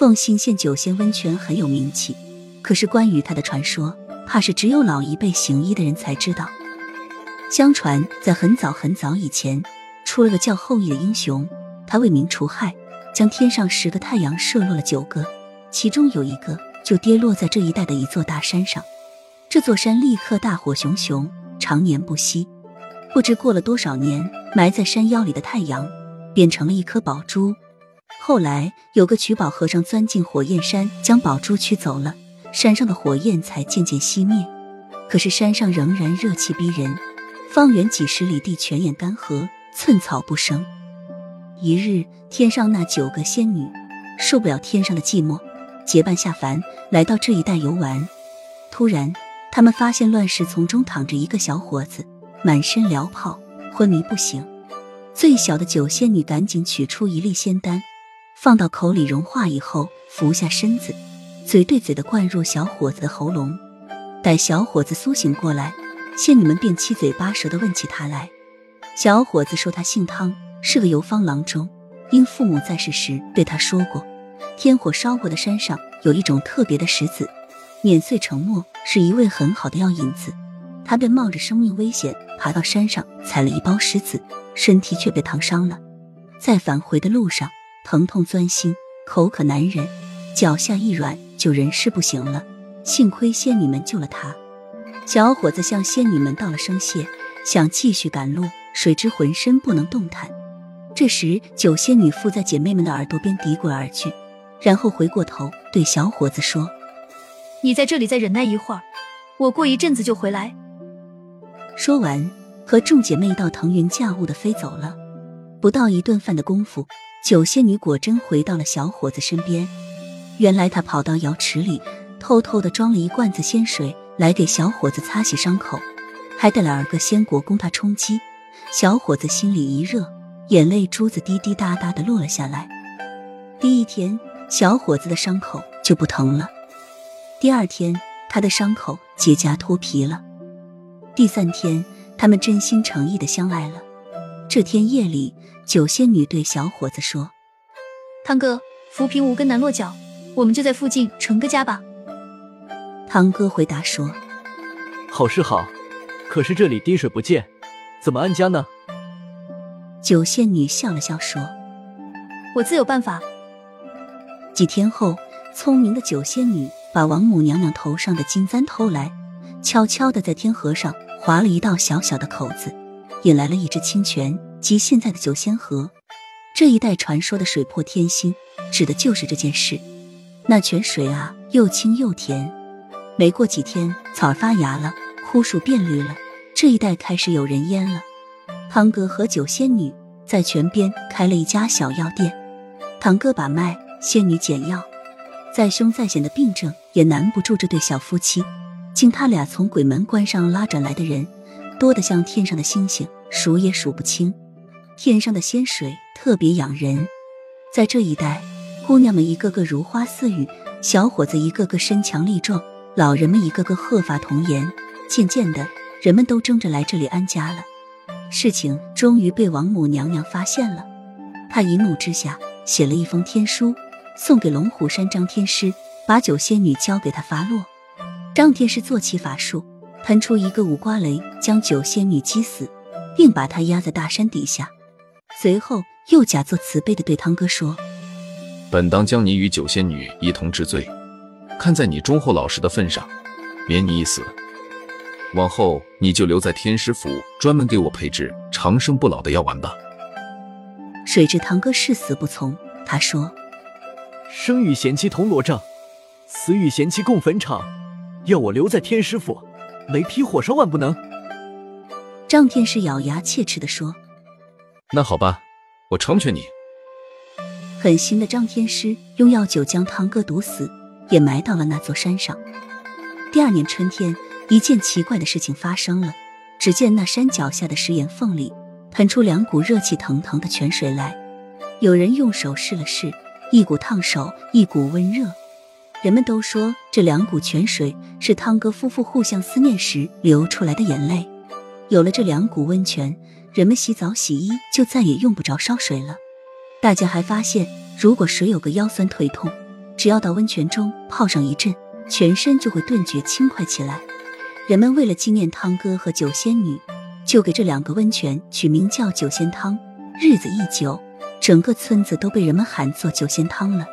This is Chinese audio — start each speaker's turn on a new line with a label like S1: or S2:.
S1: 凤兴县九仙温泉很有名气，可是关于它的传说，怕是只有老一辈行医的人才知道。相传在很早很早以前，出了个叫后羿的英雄，他为民除害，将天上十个太阳射落了九个，其中有一个就跌落在这一带的一座大山上。这座山立刻大火熊熊，常年不息。不知过了多少年，埋在山腰里的太阳变成了一颗宝珠。后来有个取宝和尚钻进火焰山，将宝珠取走了，山上的火焰才渐渐熄灭。可是山上仍然热气逼人，方圆几十里地全眼干涸，寸草不生。一日，天上那九个仙女受不了天上的寂寞，结伴下凡，来到这一带游玩。突然，他们发现乱石丛中躺着一个小伙子，满身燎泡，昏迷不醒。最小的九仙女赶紧取出一粒仙丹，放到口里融化以后，俯下身子，嘴对嘴的灌入小伙子的喉咙。待小伙子苏醒过来，仙女们便七嘴八舌的问起他来。小伙子说他姓汤，是个游方郎中，因父母在世时对他说过，天火烧过的山上有一种特别的石子。碾碎成末是一味很好的药引子，他便冒着生命危险爬到山上采了一包石子，身体却被烫伤了。在返回的路上，疼痛钻心，口渴难忍，脚下一软就人事不行了。幸亏仙女们救了他。小伙子向仙女们道了声谢，想继续赶路，谁知浑身不能动弹。这时九仙女附在姐妹们的耳朵边嘀咕了二句，然后回过头对小伙子说。
S2: 你在这里再忍耐一会儿，我过一阵子就回来。
S1: 说完，和众姐妹一道腾云驾雾的飞走了。不到一顿饭的功夫，九仙女果真回到了小伙子身边。原来她跑到瑶池里，偷偷的装了一罐子仙水来给小伙子擦洗伤口，还带了二个仙果供他充饥。小伙子心里一热，眼泪珠子滴滴答答的落了下来。第一天，小伙子的伤口就不疼了。第二天，他的伤口结痂脱皮了。第三天，他们真心诚意的相爱了。这天夜里，九仙女对小伙子说：“
S2: 汤哥，浮萍无根难落脚，我们就在附近成个家吧。”
S1: 汤哥回答说：“
S3: 好是好，可是这里滴水不见，怎么安家呢？”
S1: 九仙女笑了笑说：“
S2: 我自有办法。”
S1: 几天后，聪明的九仙女。把王母娘娘头上的金簪偷来，悄悄的在天河上划了一道小小的口子，引来了一只清泉，即现在的九仙河。这一带传说的水破天星，指的就是这件事。那泉水啊，又清又甜。没过几天，草儿发芽了，枯树变绿了，这一带开始有人烟了。堂哥和九仙女在泉边开了一家小药店，堂哥把脉，仙女捡药。再凶再险的病症也难不住这对小夫妻。经他俩从鬼门关上拉转来的人，多得像天上的星星，数也数不清。天上的仙水特别养人，在这一带，姑娘们一个个如花似玉，小伙子一个个身强力壮，老人们一个个鹤发童颜。渐渐的，人们都争着来这里安家了。事情终于被王母娘娘发现了，她一怒之下写了一封天书。送给龙虎山张天师，把九仙女交给他发落。张天师做起法术，喷出一个五瓜雷，将九仙女击死，并把她压在大山底下。随后又假作慈悲的对汤哥说：“
S4: 本当将你与九仙女一同治罪，看在你忠厚老实的份上，免你一死。往后你就留在天师府，专门给我配制长生不老的药丸吧。”
S1: 谁知堂哥誓死不从，他说。
S3: 生与贤妻同罗帐，死与贤妻共坟场。要我留在天师府，雷劈火烧万不能。
S1: 张天师咬牙切齿的说：“
S4: 那好吧，我成全你。”
S1: 狠心的张天师用药酒将堂哥毒死，也埋到了那座山上。第二年春天，一件奇怪的事情发生了。只见那山脚下的石岩缝里喷出两股热气腾腾的泉水来，有人用手试了试。一股烫手，一股温热，人们都说这两股泉水是汤哥夫妇互相思念时流出来的眼泪。有了这两股温泉，人们洗澡洗衣就再也用不着烧水了。大家还发现，如果谁有个腰酸腿痛，只要到温泉中泡上一阵，全身就会顿觉轻快起来。人们为了纪念汤哥和九仙女，就给这两个温泉取名叫九仙汤。日子一久，整个村子都被人们喊作九仙汤了。